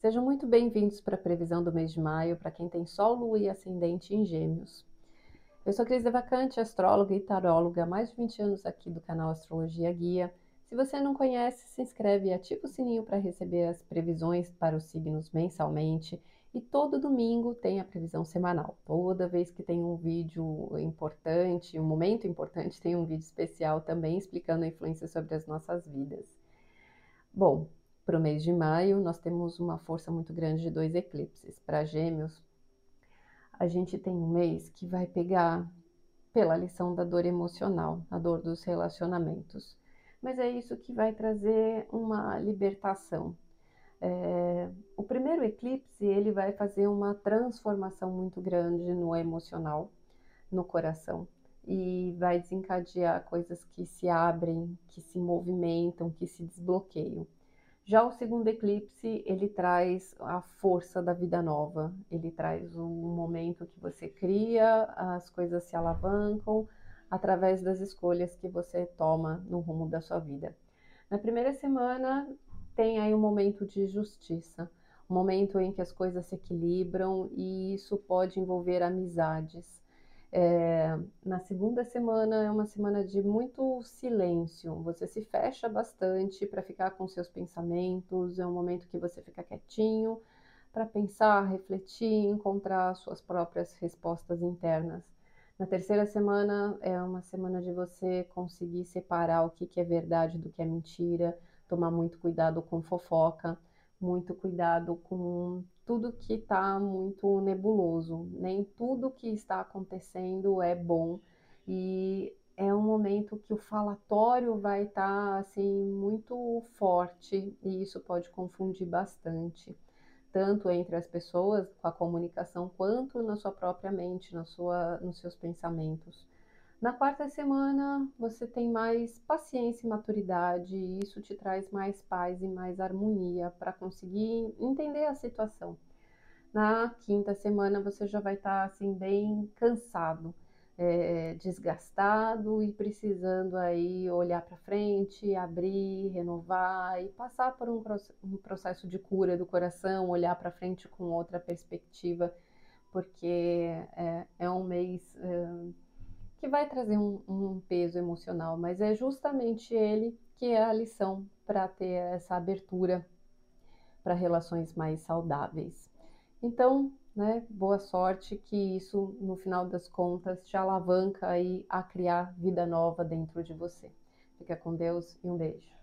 Sejam muito bem-vindos para a previsão do mês de maio para quem tem Sol, Lua e Ascendente em Gêmeos. Eu sou Cris Devacante, astróloga e taróloga há mais de 20 anos aqui do canal Astrologia Guia. Se você não conhece, se inscreve e ativa o sininho para receber as previsões para os signos mensalmente. E todo domingo tem a previsão semanal. Toda vez que tem um vídeo importante, um momento importante, tem um vídeo especial também explicando a influência sobre as nossas vidas. Bom, para o mês de maio, nós temos uma força muito grande de dois eclipses. Para Gêmeos, a gente tem um mês que vai pegar pela lição da dor emocional, a dor dos relacionamentos. Mas é isso que vai trazer uma libertação. É, o primeiro eclipse ele vai fazer uma transformação muito grande no emocional, no coração e vai desencadear coisas que se abrem, que se movimentam, que se desbloqueiam. Já o segundo eclipse, ele traz a força da vida nova, ele traz um momento que você cria, as coisas se alavancam através das escolhas que você toma no rumo da sua vida. Na primeira semana, tem aí um momento de justiça, um momento em que as coisas se equilibram e isso pode envolver amizades. É, na segunda semana é uma semana de muito silêncio, você se fecha bastante para ficar com seus pensamentos, é um momento que você fica quietinho para pensar, refletir, encontrar suas próprias respostas internas. Na terceira semana é uma semana de você conseguir separar o que, que é verdade do que é mentira, tomar muito cuidado com fofoca, muito cuidado com tudo que está muito nebuloso. Nem tudo que está acontecendo é bom e é um momento que o falatório vai estar tá, assim muito forte e isso pode confundir bastante, tanto entre as pessoas com a comunicação quanto na sua própria mente, na sua, nos seus pensamentos. Na quarta semana, você tem mais paciência e maturidade, e isso te traz mais paz e mais harmonia para conseguir entender a situação. Na quinta semana, você já vai estar tá, assim bem cansado, é, desgastado e precisando aí olhar para frente, abrir, renovar e passar por um, um processo de cura do coração, olhar para frente com outra perspectiva, porque é, é um mês que vai trazer um, um peso emocional, mas é justamente ele que é a lição para ter essa abertura para relações mais saudáveis. Então, né, boa sorte que isso, no final das contas, te alavanca aí a criar vida nova dentro de você. Fica com Deus e um beijo.